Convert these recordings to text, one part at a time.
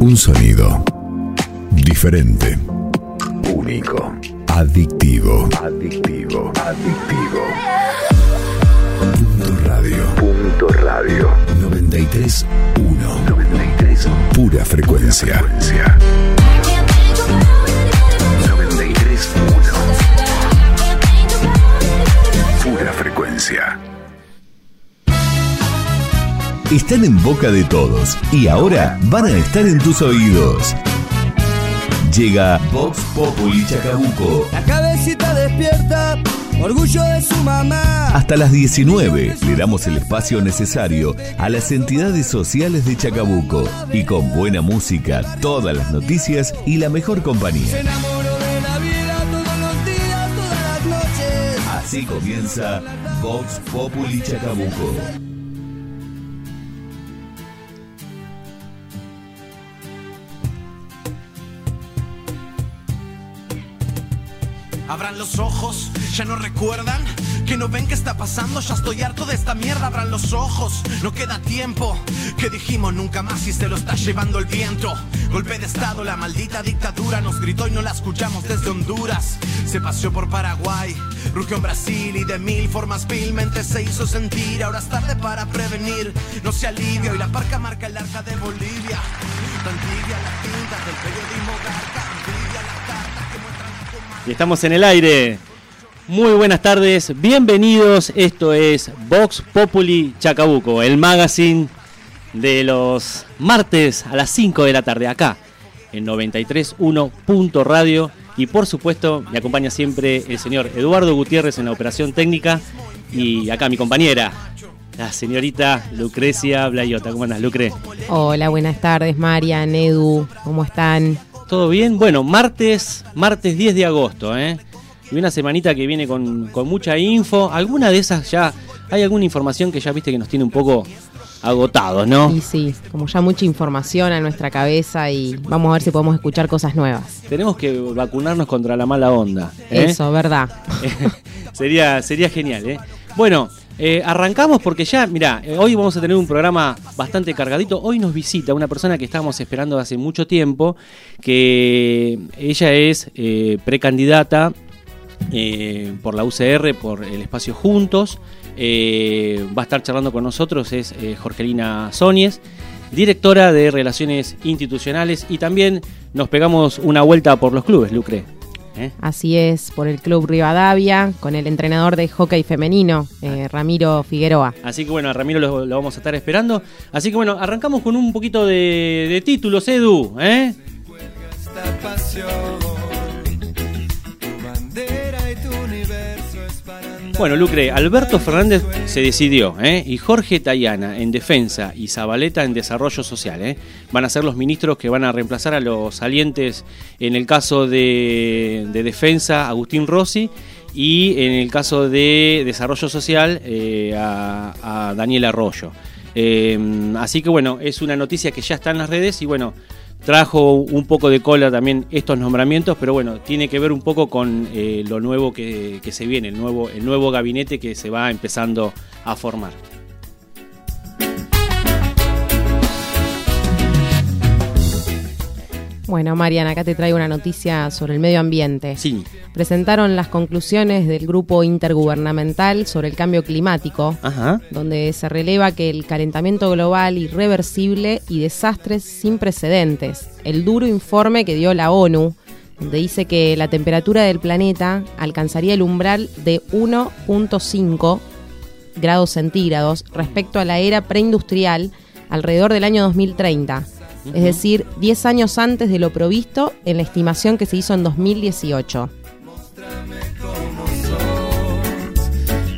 Un sonido diferente, único, adictivo, adictivo, adictivo. Punto radio. Punto radio. 93.1. 93. Pura frecuencia. 93.1. Pura frecuencia. Están en boca de todos y ahora van a estar en tus oídos. Llega Vox Populi Chacabuco. La cabecita despierta, orgullo de su mamá. Hasta las 19 le damos el espacio necesario a las entidades sociales de Chacabuco y con buena música, todas las noticias y la mejor compañía. Así comienza Vox Populi Chacabuco. Abran los ojos, ya no recuerdan que no ven qué está pasando, ya estoy harto de esta mierda. Abran los ojos, no queda tiempo. Que dijimos nunca más y se lo está llevando el viento. Golpe de estado, la maldita dictadura nos gritó y no la escuchamos desde Honduras. Se paseó por Paraguay, rugió en Brasil y de mil formas vilmente se hizo sentir. Ahora es tarde para prevenir, no se alivia y la parca marca el arca de Bolivia. Tan tibia la tinta del periodismo garca, Estamos en el aire. Muy buenas tardes, bienvenidos. Esto es Vox Populi Chacabuco, el magazine de los martes a las 5 de la tarde acá en 93.1 Punto Radio y por supuesto me acompaña siempre el señor Eduardo Gutiérrez en la operación técnica y acá mi compañera, la señorita Lucrecia Blayota. ¿Cómo andas, Lucre? Hola, buenas tardes, Marian, Edu, ¿cómo están? ¿Todo bien? Bueno, martes, martes 10 de agosto, ¿eh? Y una semanita que viene con, con mucha info. ¿Alguna de esas ya, hay alguna información que ya viste que nos tiene un poco agotados, no? Y sí, como ya mucha información a nuestra cabeza y vamos a ver si podemos escuchar cosas nuevas. Tenemos que vacunarnos contra la mala onda. ¿eh? Eso, ¿verdad? sería, sería genial, ¿eh? Bueno, eh, arrancamos porque ya, mira, hoy vamos a tener un programa bastante cargadito. Hoy nos visita una persona que estábamos esperando hace mucho tiempo, que ella es eh, precandidata eh, por la UCR, por el espacio Juntos. Eh, va a estar charlando con nosotros, es eh, Jorgelina Sóñez, directora de Relaciones Institucionales y también nos pegamos una vuelta por los clubes, Lucre. ¿Eh? Así es, por el Club Rivadavia, con el entrenador de hockey femenino, eh, Ramiro Figueroa. Así que bueno, a Ramiro lo, lo vamos a estar esperando. Así que bueno, arrancamos con un poquito de, de títulos, Edu. ¿eh? Esta pasión, Bueno, Lucre, Alberto Fernández se decidió, ¿eh? y Jorge Tayana en defensa y Zabaleta en desarrollo social. ¿eh? Van a ser los ministros que van a reemplazar a los salientes en el caso de, de defensa, Agustín Rossi, y en el caso de desarrollo social, eh, a, a Daniel Arroyo. Eh, así que bueno, es una noticia que ya está en las redes y bueno, trajo un poco de cola también estos nombramientos, pero bueno, tiene que ver un poco con eh, lo nuevo que, que se viene, el nuevo, el nuevo gabinete que se va empezando a formar. Bueno, Marian, acá te traigo una noticia sobre el medio ambiente. Sí, Presentaron las conclusiones del grupo intergubernamental sobre el cambio climático, ajá. donde se releva que el calentamiento global irreversible y desastres sin precedentes. El duro informe que dio la ONU, donde dice que la temperatura del planeta alcanzaría el umbral de 1.5 grados centígrados respecto a la era preindustrial alrededor del año 2030. Es decir, 10 años antes de lo provisto en la estimación que se hizo en 2018.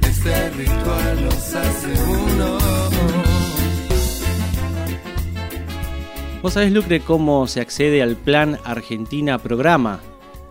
Este ritual nos hace uno. ¿Vos sabés, Lucre, cómo se accede al plan Argentina Programa?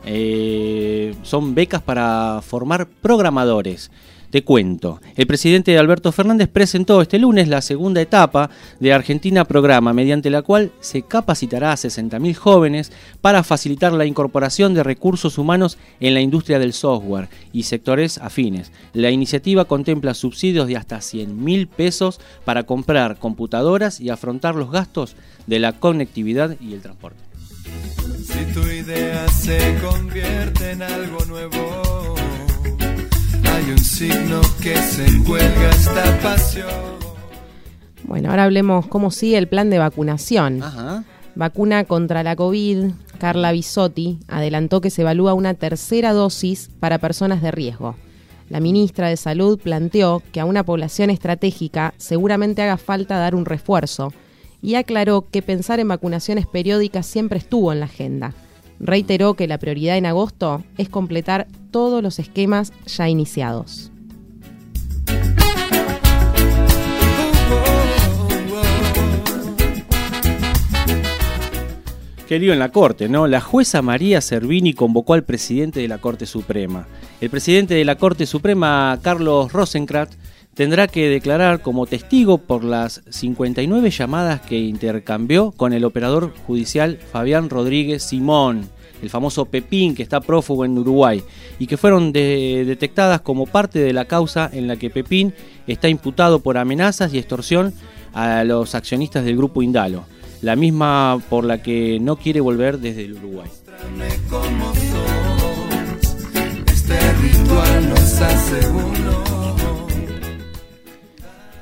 Eh, son becas para formar programadores. Te cuento. El presidente Alberto Fernández presentó este lunes la segunda etapa de Argentina Programa, mediante la cual se capacitará a 60.000 jóvenes para facilitar la incorporación de recursos humanos en la industria del software y sectores afines. La iniciativa contempla subsidios de hasta 100.000 pesos para comprar computadoras y afrontar los gastos de la conectividad y el transporte. Si tu idea se convierte en algo nuevo, hay un signo que se cuelga esta pasión. Bueno, ahora hablemos cómo sigue el plan de vacunación. Ajá. Vacuna contra la COVID, Carla Bisotti adelantó que se evalúa una tercera dosis para personas de riesgo. La ministra de Salud planteó que a una población estratégica seguramente haga falta dar un refuerzo y aclaró que pensar en vacunaciones periódicas siempre estuvo en la agenda. Reiteró que la prioridad en agosto es completar todos los esquemas ya iniciados. Qué lío en la Corte, ¿no? La jueza María Servini convocó al presidente de la Corte Suprema. El presidente de la Corte Suprema, Carlos Rosenkrantz, tendrá que declarar como testigo por las 59 llamadas que intercambió con el operador judicial Fabián Rodríguez Simón, el famoso Pepín que está prófugo en Uruguay, y que fueron de- detectadas como parte de la causa en la que Pepín está imputado por amenazas y extorsión a los accionistas del grupo Indalo, la misma por la que no quiere volver desde el Uruguay.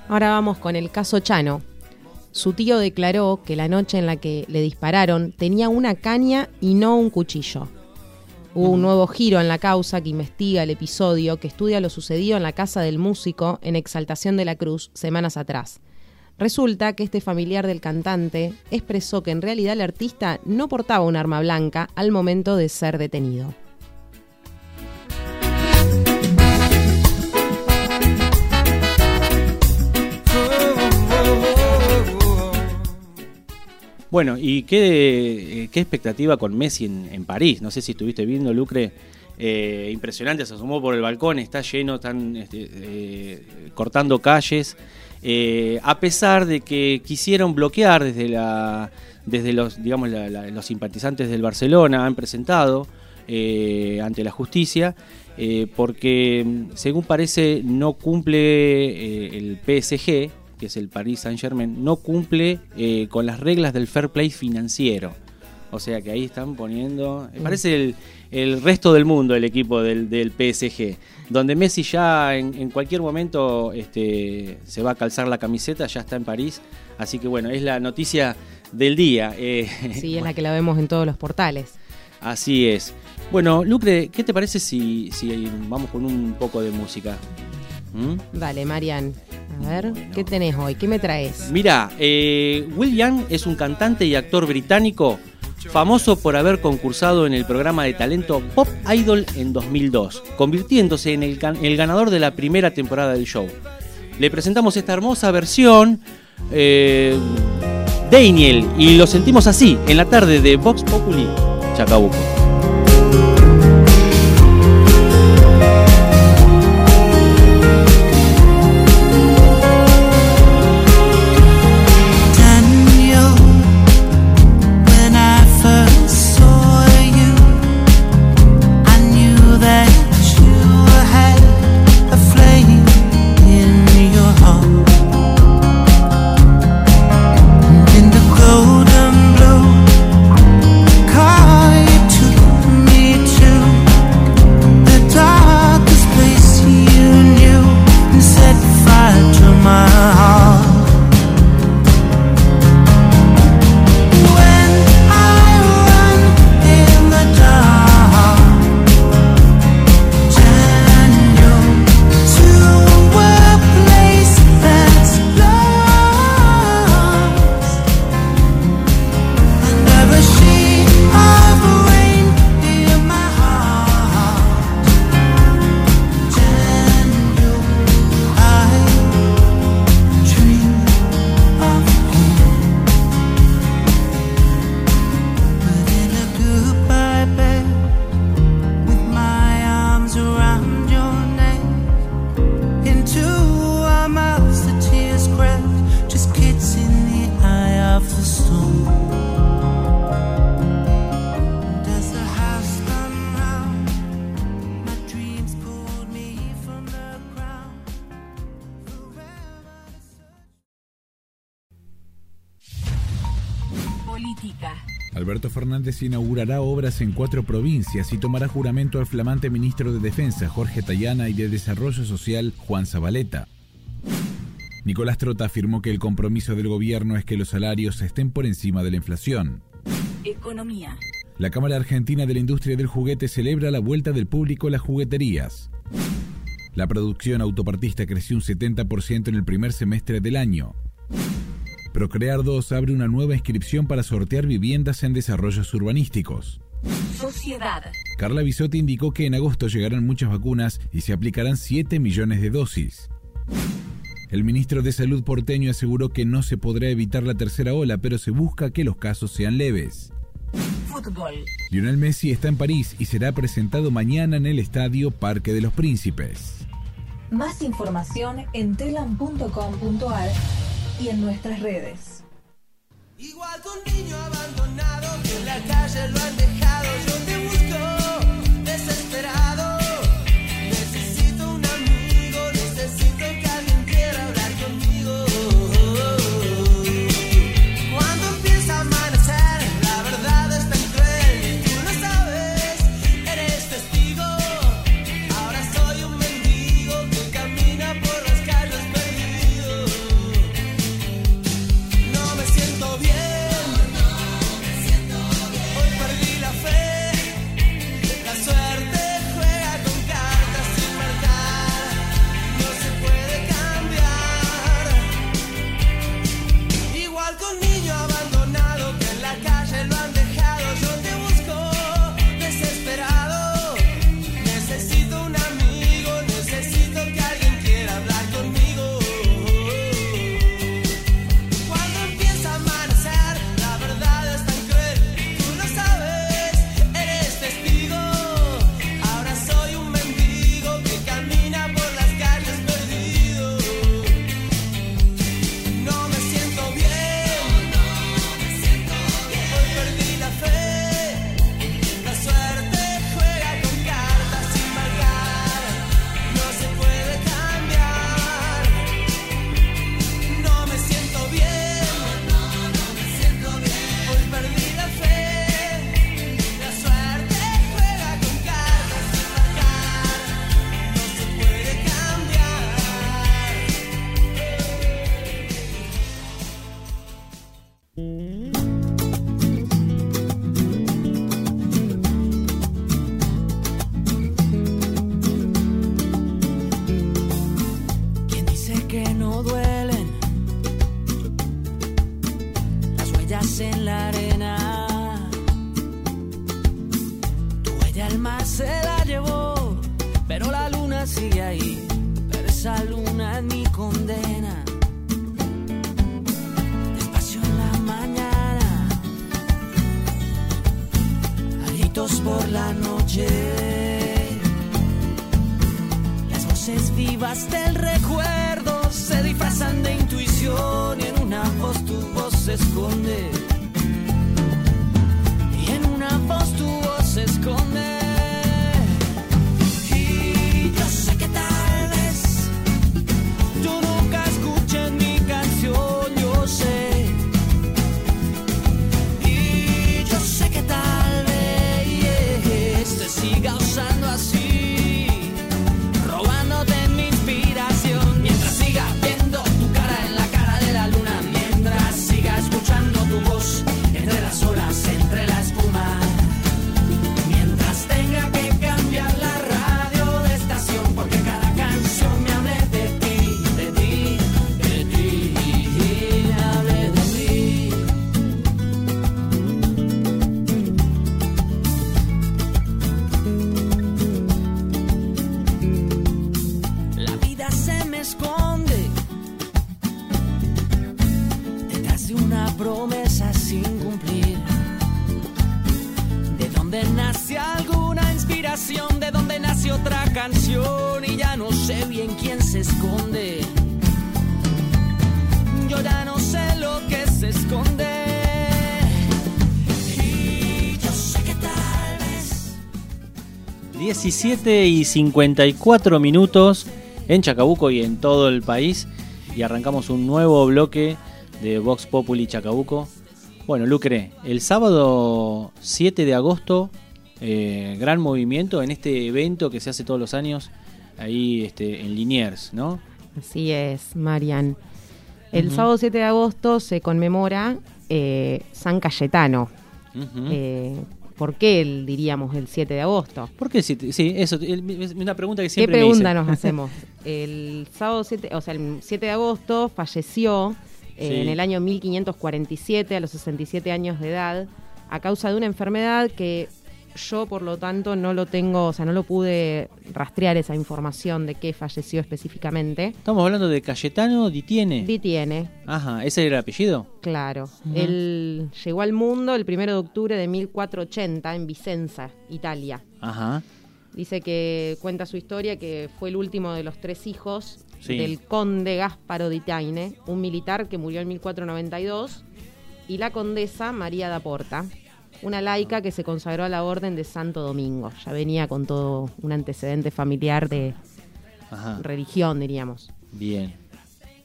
Ahora vamos con el caso Chano. Su tío declaró que la noche en la que le dispararon tenía una caña y no un cuchillo. Hubo un nuevo giro en la causa que investiga el episodio que estudia lo sucedido en la casa del músico en Exaltación de la Cruz semanas atrás. Resulta que este familiar del cantante expresó que en realidad el artista no portaba un arma blanca al momento de ser detenido. Bueno, ¿y qué, eh, qué expectativa con Messi en, en París? No sé si estuviste viendo, Lucre. eh, impresionante, se asomó por el balcón, está lleno, están este, eh, cortando calles. a pesar de que quisieron bloquear desde la desde los digamos la- la- los simpatizantes del Barcelona han presentado eh, ante la justicia porque mm, según parece no cumple el PSG que es el Paris Saint Germain no cumple eh, con las reglas del fair play financiero o sea que ahí están poniendo parece el, el resto del mundo el equipo del, del PSG donde Messi ya en, en cualquier momento este, se va a calzar la camiseta ya está en París así que bueno es la noticia del día eh, Sí, es la que la vemos en todos los portales. Así es. Bueno, Lucre, ¿qué te parece si, si vamos con un poco de música? ¿Mm? Dale, Marian. A ver. ¿qué tenés hoy? ¿Qué me traes? Mira, eh, Will Young es un cantante y actor británico famoso por haber concursado en el programa de talento Pop Idol en 2002, convirtiéndose en el ganador de la primera temporada del show. Le presentamos esta hermosa versión, eh, Daniel, y lo sentimos así, en la tarde de Vox Populi, Chacabuco. Inaugurará obras en cuatro provincias y tomará juramento al flamante ministro de Defensa, Jorge Tayana, y de Desarrollo Social, Juan Zabaleta. Nicolás Trota afirmó que el compromiso del gobierno es que los salarios estén por encima de la inflación. Economía. La Cámara Argentina de la Industria del Juguete celebra la vuelta del público a las jugueterías. La producción autopartista creció un 70% en el primer semestre del año. Procrear 2 abre una nueva inscripción para sortear viviendas en desarrollos urbanísticos. Sociedad. Carla Bisotti indicó que en agosto llegarán muchas vacunas y se aplicarán 7 millones de dosis. El ministro de Salud porteño aseguró que no se podrá evitar la tercera ola, pero se busca que los casos sean leves. Fútbol. Lionel Messi está en París y será presentado mañana en el estadio Parque de los Príncipes. Más información en telam.com.ar y en nuestras redes. Igual que un niño abandonado que en la calle lo han dejado. 17 y 54 minutos en Chacabuco y en todo el país. Y arrancamos un nuevo bloque de Vox Populi Chacabuco. Bueno, Lucre, el sábado 7 de agosto, eh, gran movimiento en este evento que se hace todos los años ahí este, en Liniers, ¿no? Así es, Marian. El sábado 7 de agosto se conmemora eh, San Cayetano, uh ¿Por qué el, diríamos el 7 de agosto? ¿Por qué? si- Sí, eso, el- es una pregunta que ¿Qué siempre me pregunta dicen. nos hacemos? El sábado 7, o sea, el 7 de agosto falleció eh, Sí. en el año 1547 a los 67 años de edad a causa de una enfermedad que yo por lo tanto no lo tengo, o sea, no lo pude rastrear esa información de qué falleció específicamente. Estamos hablando de Cayetano Di Tiene. Di tiene, Ajá, ¿ese era el apellido? claro. Él llegó al mundo el 1 de octubre de 1480 en Vicenza, Italia. Ajá. Dice que cuenta su historia que fue el último de los tres hijos Sí. del conde Gasparo di Taine, un militar que murió en 1492, y la condesa María da Porta, una laica que se consagró a la orden de Santo Domingo. Ya venía con todo un antecedente familiar de Ajá. religión, diríamos. Bien.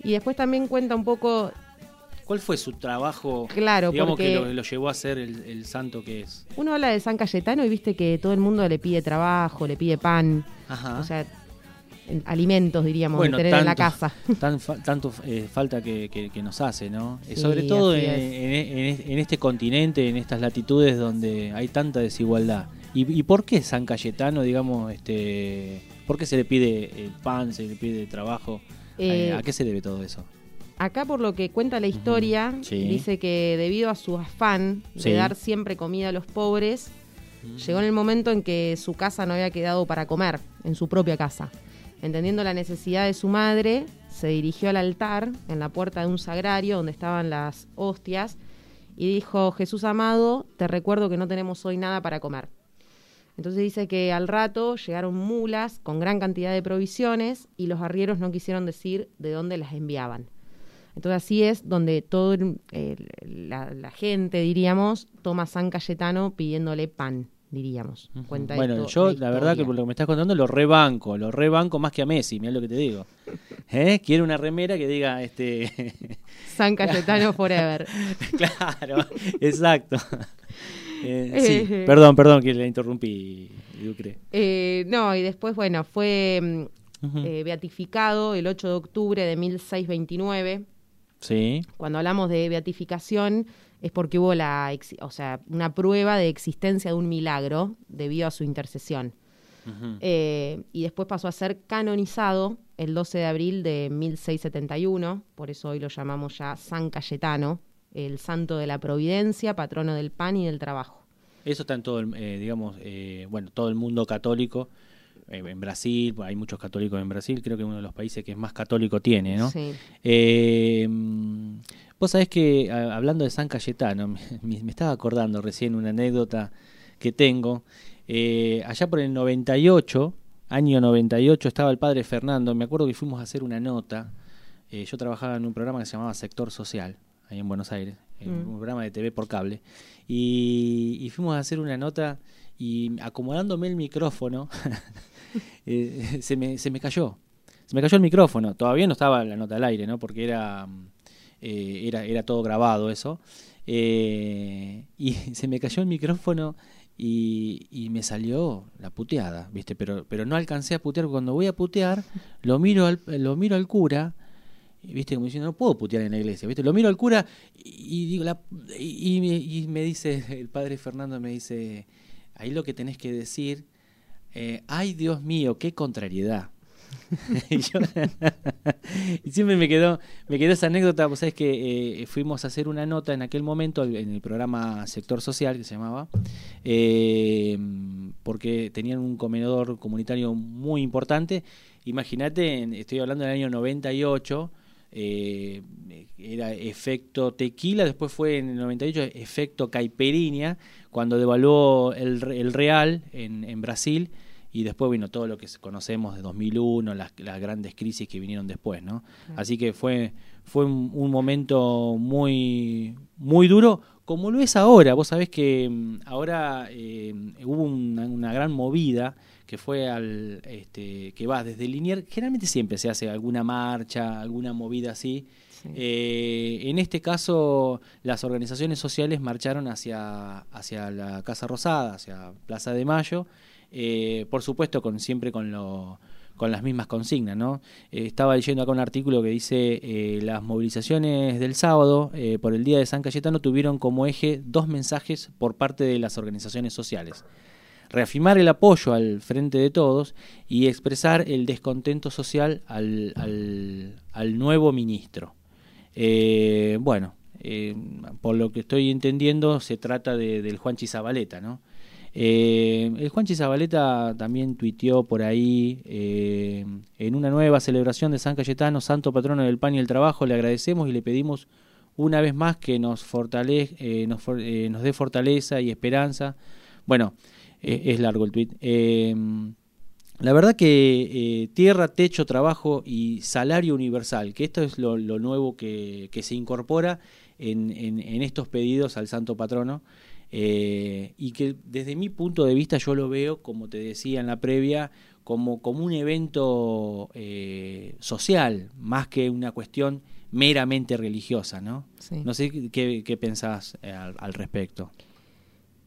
Y después también cuenta un poco, ¿Cuál fue su trabajo? Claro, digamos que lo, lo llevó a ser el, el santo que es. uno habla de San Cayetano y viste que todo el mundo le pide trabajo, le pide pan, Ajá. o sea, alimentos, diríamos, Bueno, de tener en la casa. Tan tanto eh, falta que, que- que nos hace, ¿no? Eh, Sí, Sobre todo en, es. en- en- en este continente, en estas latitudes donde hay tanta desigualdad. ¿Y, y por qué San Cayetano, digamos, este, por qué se le pide el pan, se le pide trabajo? Eh, ¿A qué se debe todo eso? Acá por lo que cuenta la historia, Sí. dice que debido a su afán de Sí. dar siempre comida a los pobres, llegó en el momento en que su casa no había quedado para comer, en su propia casa. Entendiendo la necesidad de su madre, se dirigió al altar en la puerta de un sagrario donde estaban las hostias y dijo, Jesús amado, te recuerdo que no tenemos hoy nada para comer. Entonces dice que al rato llegaron mulas con gran cantidad de provisiones y los arrieros no quisieron decir de dónde las enviaban. Entonces así es donde el- la, la gente, diríamos, toma San Cayetano pidiéndole pan, diríamos. Cuenta Bueno, esto yo la la verdad que por lo que me estás contando lo rebanco, lo rebanco más que a Messi, mira lo que te digo. ¿Eh? Quiero una remera que diga este San Cayetano forever. claro, exacto. Eh, Eh. sí, perdón, perdón que le interrumpí, Lucre. Eh, no, y después, bueno, fue mm, eh, beatificado el 8 de octubre de 1629. Sí. Cuando hablamos de beatificación es porque hubo la, o sea, una prueba de existencia de un milagro debido a su intercesión. Eh, y después pasó a ser canonizado el 12 de abril de 1671, por eso hoy lo llamamos ya San Cayetano, el santo de la providencia, patrono del pan y del trabajo. Eso está en todo el, eh, digamos, eh, bueno, todo el mundo católico. en Brasil, hay muchos católicos en Brasil, creo que es uno de los países que más católico tiene, ¿no? Sí. Vos sabés que a- hablando de San Cayetano, me, me estaba acordando recién una anécdota que tengo. Eh, allá por el 98, año 98, estaba el padre Fernando. Me acuerdo que fuimos a hacer una nota. Eh, yo trabajaba en un programa que se llamaba Sector Social, ahí en Buenos Aires, en Mm. un programa de TV por cable. Y, y fuimos a hacer una nota y acomodándome el micrófono, eh, se, me, se me cayó. Se me cayó el micrófono. Todavía no estaba la nota al aire, ¿no? Porque era, mm, eh, era, era todo grabado eso. Eh, y se me cayó el micrófono y, y me salió la puteada, ¿viste? Pero, pero no alcancé a putear. Cuando voy a putear, lo miro al, lo miro al cura. ¿Viste? Como diciendo, no puedo putear en la iglesia, ¿viste? Lo miro al cura y, digo, y me dice, el padre Fernando me dice, ahí lo que tenés que decir, eh, ay Dios mío, qué contrariedad. y, yo- y siempre me quedó, me quedó esa anécdota, vos sabés que eh, fuimos a hacer una nota en aquel momento en el programa Sector Social que se llamaba, eh, porque tenían un comedor comunitario muy importante. Imagínate, estoy hablando del año 98, eh, era efecto tequila, después fue en el 98 efecto caipirinha, cuando devaluó el, el real en Brasil y después vino todo lo que conocemos de 2001, las, las grandes crisis que vinieron después, ¿no? Así que fue, fue un, un momento muy, muy duro, como lo es ahora. Vos sabés que mm, ahora eh, hubo una, una gran movida que fue al este que va desde Linier, generalmente siempre se hace alguna marcha, alguna movida así, Eh, en este caso, las organizaciones sociales marcharon hacia, hacia la Casa Rosada, hacia Plaza de Mayo, eh, por supuesto con siempre con lo con las mismas consignas, ¿no? Eh, estaba leyendo acá un artículo que dice eh, las movilizaciones del sábado por el Día de San Cayetano tuvieron como eje dos mensajes por parte de las organizaciones sociales. Reafirmar el apoyo al frente de todos y expresar el descontento social al, al, nuevo ministro. Bueno, por lo que estoy entendiendo, se trata de, del Juanchi Zabaleta, ¿no? Eh, el Juanchi Zabaleta también tuiteó por ahí, eh, en una nueva celebración de San Cayetano, santo patrono del pan y el trabajo, le agradecemos y le pedimos una vez más que nos, fortale eh, nos, eh, nos dé fortaleza y esperanza. Bueno, es largo el tuit. La verdad que tierra, techo, trabajo y salario universal, que esto es lo, nuevo que, se incorpora en estos pedidos al Santo Patrono, eh, y que desde mi punto de vista yo lo veo, como te decía en la previa, como, como un evento eh, social, más que una cuestión meramente religiosa, ¿no? Sí. No sé qué, qué pensás eh, al, al respecto.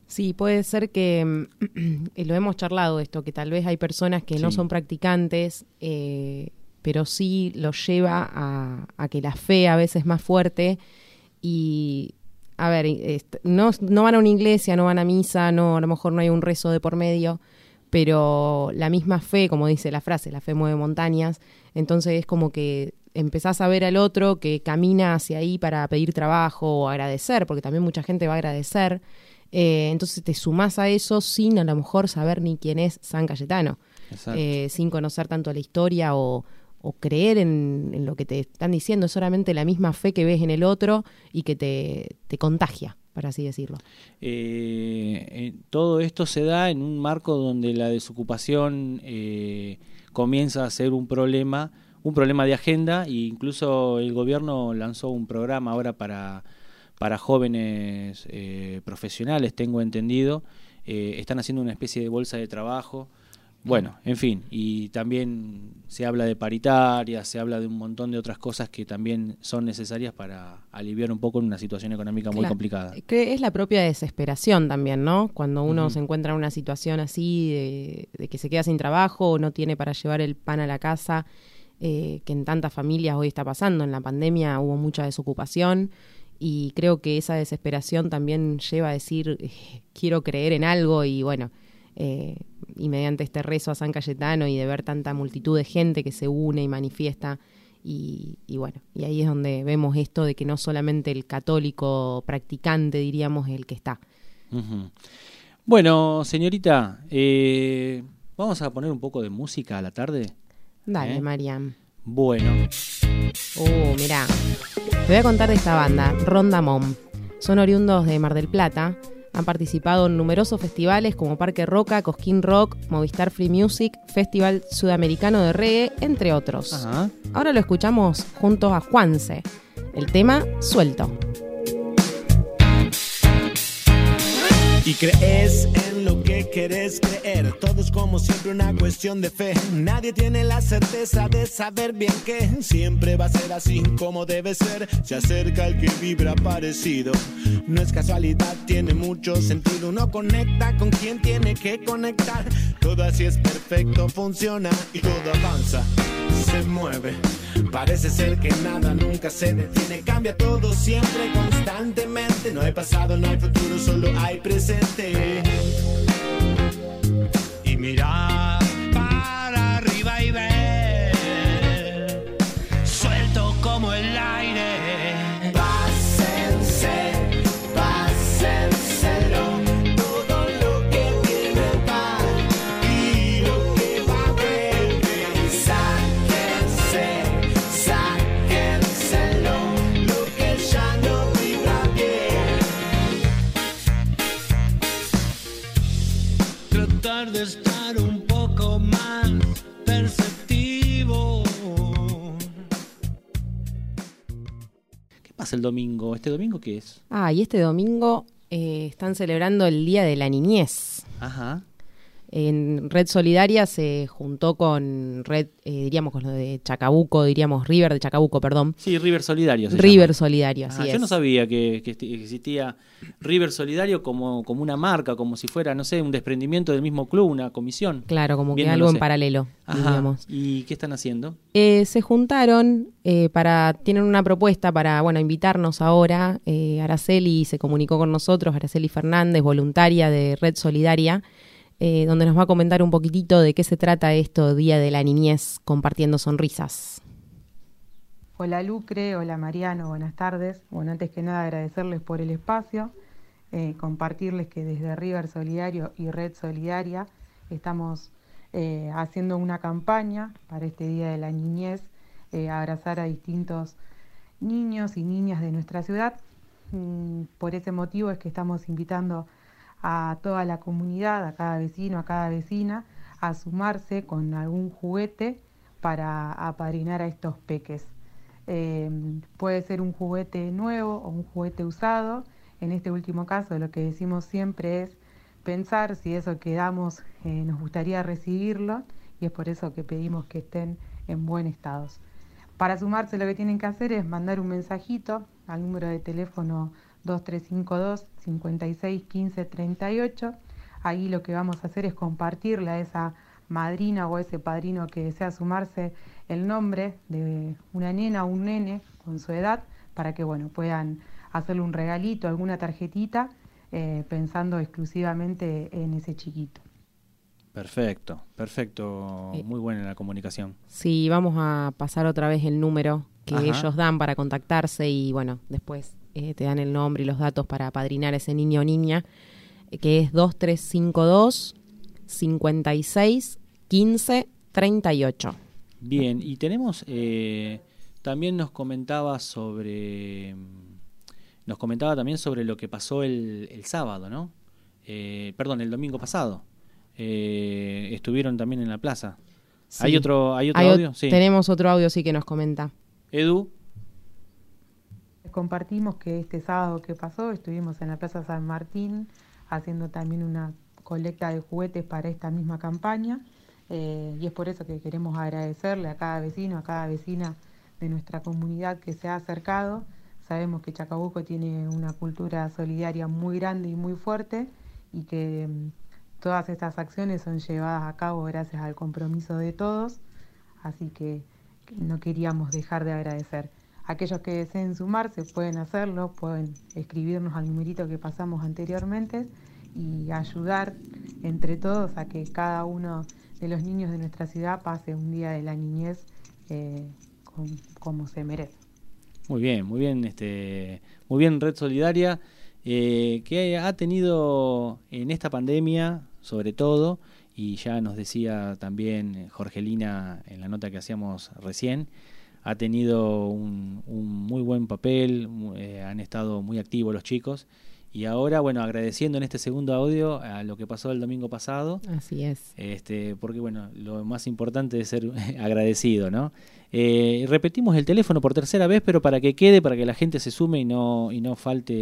Sí, puede ser que mm, lo hemos charlado esto, que tal vez hay personas que no son practicantes, eh, pero sí los lleva a, a que la fe a veces es más fuerte y, a ver, no, no van a una iglesia, no van a misa, no, a lo mejor no hay un rezo de por medio, pero la misma fe, como dice la frase, la fe mueve montañas, entonces es como que empezás a ver al otro que camina hacia ahí para pedir trabajo o agradecer, porque también mucha gente va a agradecer, eh, entonces te sumás a eso sin a lo mejor saber ni quién es San Cayetano, eh, sin conocer tanto la historia o, o creer en, lo que te están diciendo, es solamente la misma fe que ves en el otro y que te, contagia, para así decirlo. Eh, eh, todo esto se da en un marco donde la desocupación eh, comienza a ser un problema, un problema de agenda e incluso el gobierno lanzó un programa ahora para, para jóvenes eh, profesionales, tengo entendido. Están haciendo una especie de bolsa de trabajo. Bueno, en fin, y también se habla de paritaria, se habla de un montón de otras cosas que también son necesarias para aliviar un poco en una situación económica muy Claro. complicada. Que es la propia desesperación también, ¿no? Cuando uno se encuentra en una situación así de, de que se queda sin trabajo o no tiene para llevar el pan a la casa, eh, que en tantas familias hoy está pasando. En la pandemia hubo mucha desocupación y creo que esa desesperación también lleva a decir, eh, quiero creer en algo y bueno, eh, y mediante este rezo a San Cayetano y de ver tanta multitud de gente que se une y manifiesta. Y, y bueno, y ahí es donde vemos esto de que no solamente el católico practicante, diríamos, es el que está. Bueno, señorita, eh, vamos a poner un poco de música a la tarde. Dale, ¿Eh? Mariam. Bueno, Uh, mirá. Te voy a contar de esta banda, Ronda Mom. Son oriundos de Mar del Plata. Han participado en numerosos festivales como Parque Roca, Cosquín Rock, Movistar Free Music, Festival Sudamericano de Reggae, entre otros. ajá. Ahora lo escuchamos juntos a Juanse. El tema Suelto. Y crees en lo que querés creer. Todo es como siempre una cuestión de fe. Nadie tiene la certeza de saber bien que siempre va a ser así como debe ser. Se acerca el que vibra parecido. No es casualidad, tiene mucho sentido. Uno conecta con quien tiene que conectar. Todo así es perfecto, funciona y todo avanza. Se mueve. Parece ser que nada nunca se detiene, cambia todo siempre, constantemente. No hay pasado, no hay futuro, solo hay presente. Mirar para arriba y ver, pasa el domingo? ¿Este domingo qué es? Ah, y este domingo eh, están celebrando el Día de la Niñez. Ajá. En Red Solidaria se juntó con Red, eh, diríamos con lo de Chacabuco, diríamos River de Chacabuco, perdón. Sí, River Solidario. se River llama. Solidario, así Ah, es. Yo no sabía que, existía River Solidario como, como una marca, como si fuera, no sé, un desprendimiento del mismo club, una comisión. Claro, como Bien, que no algo en paralelo, Ajá. diríamos. ¿Y qué están haciendo? Eh, se juntaron eh, para, tienen una propuesta para, bueno, invitarnos ahora. Eh, Araceli se comunicó con nosotros, Araceli Fernández, voluntaria de Red Solidaria, eh, donde nos va a comentar un poquitito de qué se trata esto, Día de la Niñez, compartiendo sonrisas. Hola Lucre, hola Mariano, buenas tardes. Bueno, antes que nada agradecerles por el espacio, eh, compartirles que desde River Solidario y Red Solidaria estamos eh, haciendo una campaña para este Día de la Niñez, abrazar a distintos niños y niñas de nuestra ciudad. Mm, Por ese motivo es que estamos invitando a toda la comunidad, a cada vecino, a cada vecina, a sumarse con algún juguete para apadrinar a estos peques. Eh, puede ser un juguete nuevo o un juguete usado. En este último caso, lo que decimos siempre es pensar si eso que damos eh, nos gustaría recibirlo y es por eso que pedimos que estén en buen estado. Para sumarse lo que tienen que hacer es mandar un mensajito al número de teléfono 2352 56 15 38. Ahí lo que vamos a hacer es compartirle a esa madrina o a ese padrino que desea sumarse el nombre de una nena o un nene con su edad para que bueno puedan hacerle un regalito, alguna tarjetita, eh, pensando exclusivamente en ese chiquito. Perfecto, perfecto. Eh. Muy buena la comunicación. Sí, vamos a pasar otra vez el número que Ajá. ellos dan para contactarse y bueno, después eh, te dan el nombre y los datos para apadrinar a ese niño o niña, eh, que es 2352 56 15 38. Bien, y tenemos, eh, también nos comentaba sobre, nos comentaba también sobre lo que pasó el, el sábado, ¿no? Perdón, el domingo pasado. Estuvieron también en la plaza. ¿Hay otro, hay otro Hay audio? Sí. Tenemos otro audio, sí, que nos comenta. Edu, Compartimos que este sábado que pasó estuvimos en la Plaza San Martín haciendo también una colecta de juguetes para esta misma campaña eh, y es por eso que queremos agradecerle a cada vecino, a cada vecina de nuestra comunidad que se ha acercado. Sabemos que Chacabuco tiene una cultura solidaria muy grande y muy fuerte y que mm, todas estas acciones son llevadas a cabo gracias al compromiso de todos, así que no queríamos dejar de agradecer. Aquellos que deseen sumarse pueden hacerlo, pueden escribirnos al numerito que pasamos anteriormente y ayudar entre todos a que cada uno de los niños de nuestra ciudad pase un día de la niñez eh, con- como se merece. muy bien, muy bien, este, muy bien Red Solidaria, eh, que ha tenido en esta pandemia, sobre todo, y ya nos decía también eh, Jorgelina en la nota que hacíamos recién, ha tenido un, un muy buen papel, eh, han estado muy activos los chicos. Y ahora, bueno, agradeciendo en este segundo audio a lo que pasó el domingo pasado, Así es. este, porque bueno, lo más importante es ser agradecido, ¿no? Eh, repetimos el teléfono por tercera vez, pero para que quede, para que la gente se sume y no, y no falte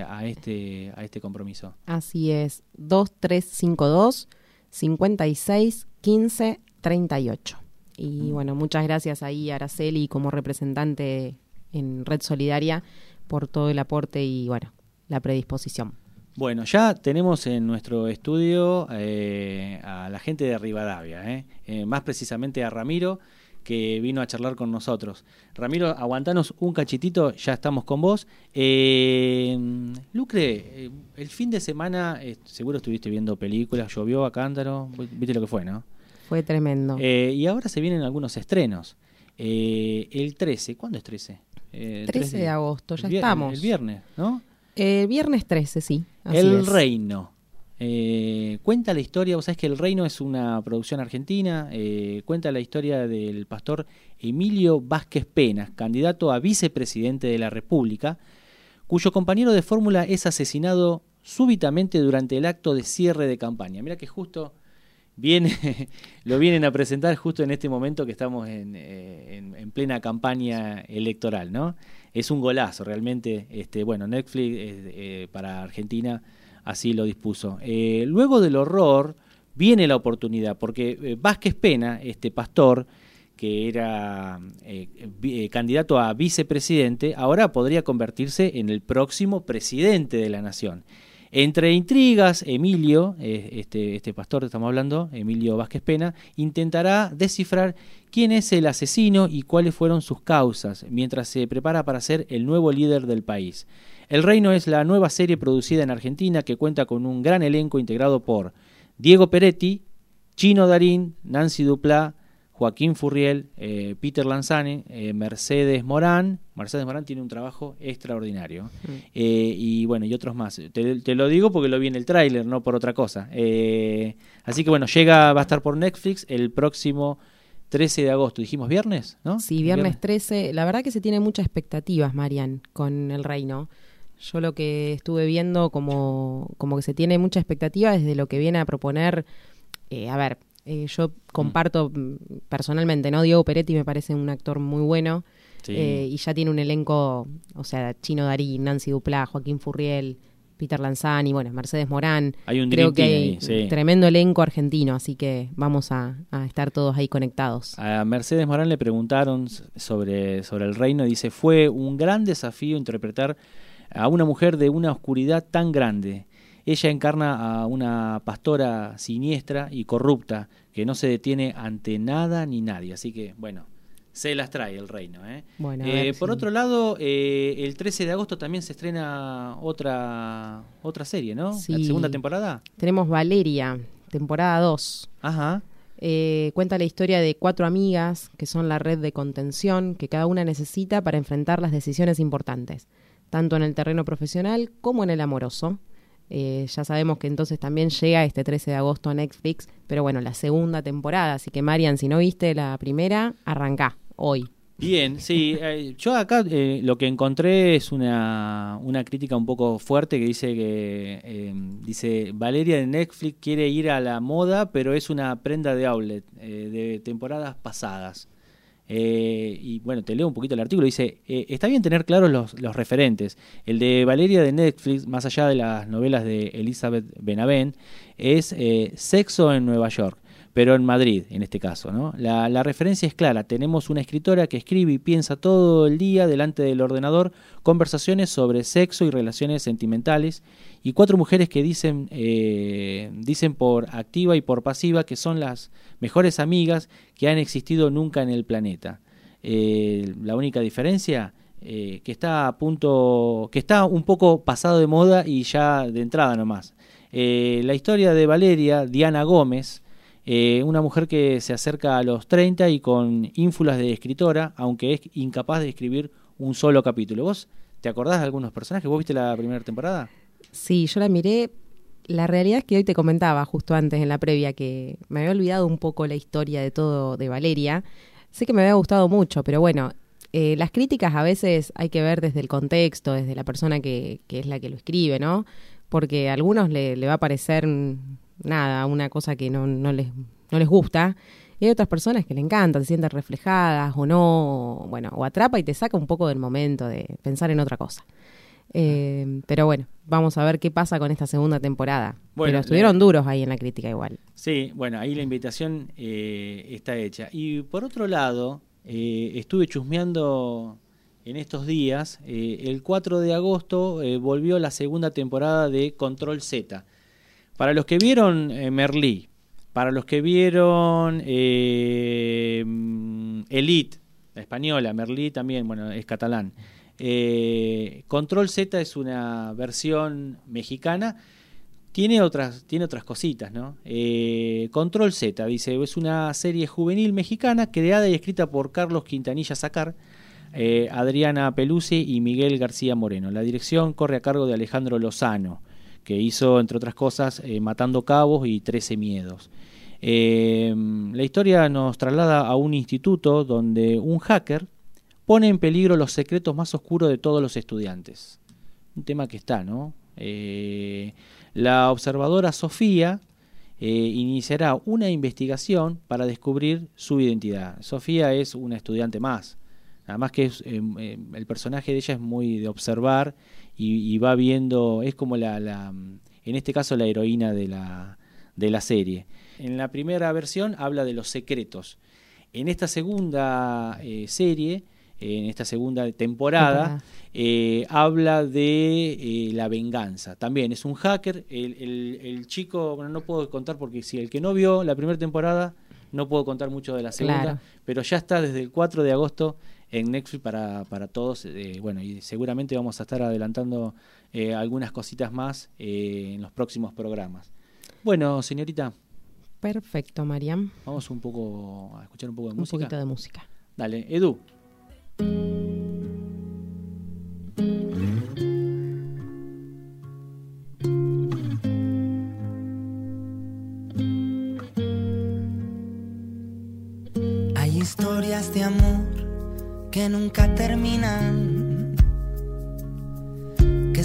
eh, a, este, a este compromiso. Así es, 2352 56 15 38. Y bueno, muchas gracias ahí Araceli como representante en Red Solidaria por todo el aporte y bueno, la predisposición. Bueno, ya tenemos en nuestro estudio eh, a la gente de Rivadavia, ¿eh? Eh, más precisamente a Ramiro, que vino a charlar con nosotros. Ramiro, aguantanos un cachitito, ya estamos con vos. Eh, Lucre, eh, el fin de semana seguro estuviste viendo películas, llovió a cántaro, viste lo que fue, ¿no? Fue tremendo. Eh, y ahora se vienen algunos estrenos. Eh, el 13, ¿cuándo es 13? Eh, 13 de agosto, el ya estamos. El viernes, ¿no? Eh, viernes 13, sí. así el es. Reino. Cuenta la historia, vos sabés que El Reino es una producción argentina, cuenta la historia del pastor Emilio Vázquez Penas, candidato a vicepresidente de la República, cuyo compañero de fórmula es asesinado súbitamente durante el acto de cierre de campaña. Mira que justo viene, lo vienen a presentar justo en este momento que estamos en, eh, en- en plena campaña electoral, ¿no? Es un golazo realmente. Este, bueno, Netflix eh, eh, para Argentina así lo dispuso. Eh, luego del horror viene la oportunidad, porque Vázquez Pena, este pastor, que era eh, candidato a vicepresidente, ahora podría convertirse en el próximo presidente de la nación. Entre intrigas, Emilio, eh, este, este pastor que estamos hablando, Emilio Vázquez Pena, intentará descifrar quién es el asesino y cuáles fueron sus causas, mientras se prepara para ser el nuevo líder del país. El Reino es la nueva serie producida en Argentina que cuenta con un gran elenco integrado por Diego Peretti, Chino Darín, Nancy Duplá, Joaquín Furriel, eh, Peter Lanzani, eh, Mercedes Morán. Mercedes Morán tiene un trabajo extraordinario. Eh, y bueno, y otros más. Te, te lo digo porque lo vi en el tráiler, no por otra cosa. Así que bueno, llega, va a estar por Netflix el próximo 13 de agosto. Dijimos viernes, ¿no? Sí, viernes 13. La verdad que se tiene muchas expectativas, Marian, con el reino. Yo lo que estuve viendo como, como que se tiene mucha expectativa desde lo que viene a proponer. a ver, eh, yo comparto mm, personalmente, ¿no? Diego Peretti me parece un actor muy bueno. Sí. eh, y ya tiene un elenco, o sea, Chino Darín, Nancy Duplá, Joaquín Furriel, Peter Lanzani, bueno, Mercedes Morán. Hay un Creo que hay ahí, sí. tremendo elenco argentino, así que vamos a, a estar todos ahí conectados. A Mercedes Morán le preguntaron sobre, sobre el reino y dice, fue un gran desafío interpretar a una mujer de una oscuridad tan grande. Ella encarna a una pastora siniestra y corrupta que no se detiene ante nada ni nadie. Así que, bueno, se las trae el reino. ¿eh? Bueno, Eh, ver por otro lado, eh, el 13 de agosto también se estrena otra, otra serie, ¿no? Sí. La segunda temporada. Tenemos Valeria, temporada 2. Ajá. Eh, cuenta la historia de cuatro amigas que son la red de contención que cada una necesita para enfrentar las decisiones importantes, tanto en el terreno profesional como en el amoroso. Eh, ya sabemos que entonces también llega este 13 de agosto a Netflix, pero bueno, la segunda temporada, así que Marian, si no viste la primera, arrancá hoy. Bien, sí. eh, yo acá eh, lo que encontré es una, una crítica un poco fuerte que dice que eh, dice Valeria de Netflix quiere ir a la moda, pero es una prenda de outlet eh, de temporadas pasadas. Eh, y bueno, te leo un poquito el artículo. Dice, eh, está bien tener claros los, los referentes. El de Valeria de Netflix, más allá de las novelas de Elizabeth Benavent, es eh, Sexo en Nueva York, pero en Madrid, en este caso. ¿no? La, referencia es clara. Tenemos una escritora que escribe y piensa todo el día delante del ordenador conversaciones sobre sexo y relaciones sentimentales y cuatro mujeres que dicen, eh, dicen por activa y por pasiva que son las mejores amigas que han existido nunca en el planeta. Eh, la única diferencia eh, que está a punto, que está un poco pasado de moda y ya de entrada nomás. Eh, la historia de Valeria, Diana Gómez, eh, una mujer que se acerca a los 30 y con ínfulas de escritora, aunque es incapaz de escribir un solo capítulo. ¿Vos te acordás de algunos personajes? ¿Vos viste la primera temporada? Sí, yo la miré. La realidad es que hoy te comentaba justo antes en la previa que me había olvidado un poco la historia de todo de Valeria. Sé que me había gustado mucho, pero bueno, eh, las críticas a veces hay que ver desde el contexto, desde la persona que, que es la que lo escribe, ¿no? Porque a algunos le, le va a parecer nada, una cosa que no, no, les, no les gusta. Y hay otras personas que le encantan, se sienten reflejadas o no, o, bueno, o atrapa y te saca un poco del momento de pensar en otra cosa. Eh, pero bueno, vamos a ver qué pasa con esta segunda temporada. Bueno, pero estuvieron duros ahí en la crítica igual. Sí, bueno, ahí la invitación eh, está hecha. Y por otro lado, eh, estuve chusmeando en estos días. eh, el 4 de agosto eh, volvió la segunda temporada de Control Z. Para los que vieron eh, Merlí, para los que vieron eh, mm, Elite, la española, Merlí también, bueno, es catalán. Eh, Control Z es una versión mexicana. Tiene otras, tiene otras cositas, ¿no? Eh, Control Z, dice, es una serie juvenil mexicana creada y escrita por Carlos Quintanilla Sacar, Adriana Pelusi y Miguel García Moreno. La dirección corre a cargo de Alejandro Lozano, que hizo, entre otras cosas, eh, Matando Cabos y Trece Miedos. Eh, la historia nos traslada a un instituto donde un hacker pone en peligro los secretos más oscuros de todos los estudiantes. Un tema que está, ¿no? Eh, la observadora Sofía eh, iniciará una investigación para descubrir su identidad. Sofía es una estudiante más. Nada más que es, eh, eh, el personaje de ella es muy de observar y, y va viendo, es como la, la, en este caso la heroína de la, de la serie. En la primera versión habla de los secretos. En esta segunda eh, serie, en esta segunda temporada, Temporada. eh, habla de eh, la venganza. También es un hacker. El, el- el chico, bueno, no puedo contar porque si el que no vio la primera temporada, no puedo contar mucho de la segunda, Claro. pero ya está desde el 4 de agosto en Netflix para, para todos. eh, bueno, y seguramente vamos a estar adelantando eh, algunas cositas más eh, en los próximos programas. Bueno, señorita, Perfecto, Mariam. vamos un poco a escuchar un poco de Un música. poquito de música. Dale, Edu.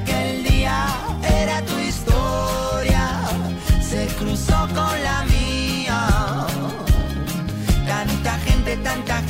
aquel día, era tu historia, se cruzó con la mía. Tanta gente, tanta gente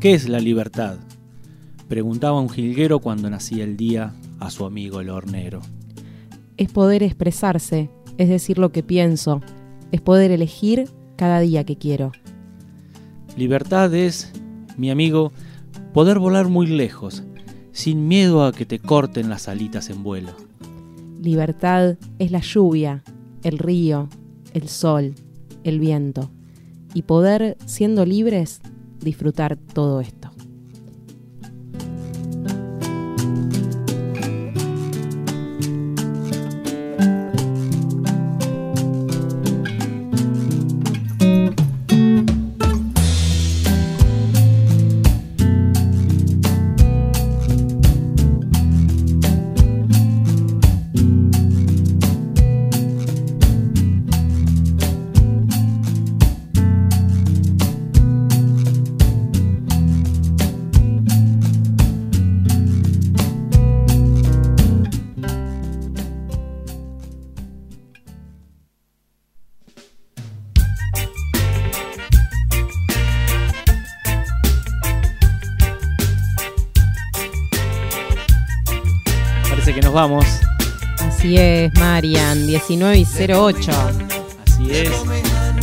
¿Qué es la libertad? Preguntaba un jilguero cuando nacía el día a su amigo el hornero. Es poder expresarse, es decir lo que pienso, es poder elegir cada día que quiero. Libertad es, mi amigo, poder volar muy lejos, sin miedo a que te corten las alitas en vuelo. Libertad es la lluvia, el río, el sol, el viento. Y poder, siendo libres, disfrutar todo esto. 19 y 08. Así es.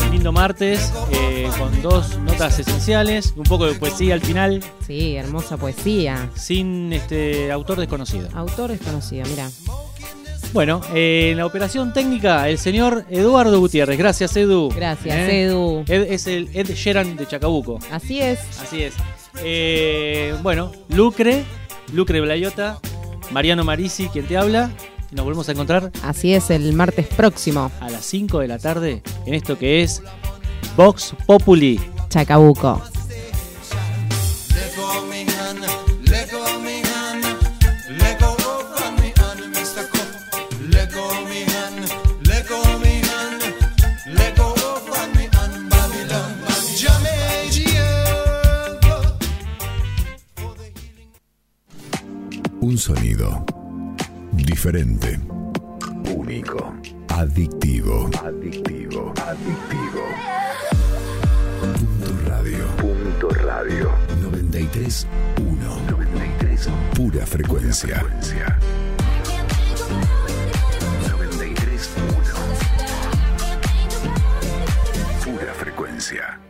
Un lindo martes eh, con dos notas esenciales, un poco de poesía al final, Sí, hermosa poesía. sin este autor desconocido. Autor desconocido, mira. Bueno, eh, en la operación técnica, el señor Eduardo Gutiérrez. Gracias, Edu. Gracias, ¿Eh? Edu. Ed es el Ed Sheeran de Chacabuco. Así es. Así es. Eh, bueno, Lucre, Lucre Blayota, Mariano Marisi, quien te habla. Y nos volvemos a encontrar Así es, el martes próximo. a las 5 de la tarde en esto que es Vox Populi. Chacabuco. Un sonido diferente, único, Adictivo. Adictivo. Adictivo. Punto radio. Punto radio. 93 1. 93. Pura frecuencia. 93 1. Pura frecuencia.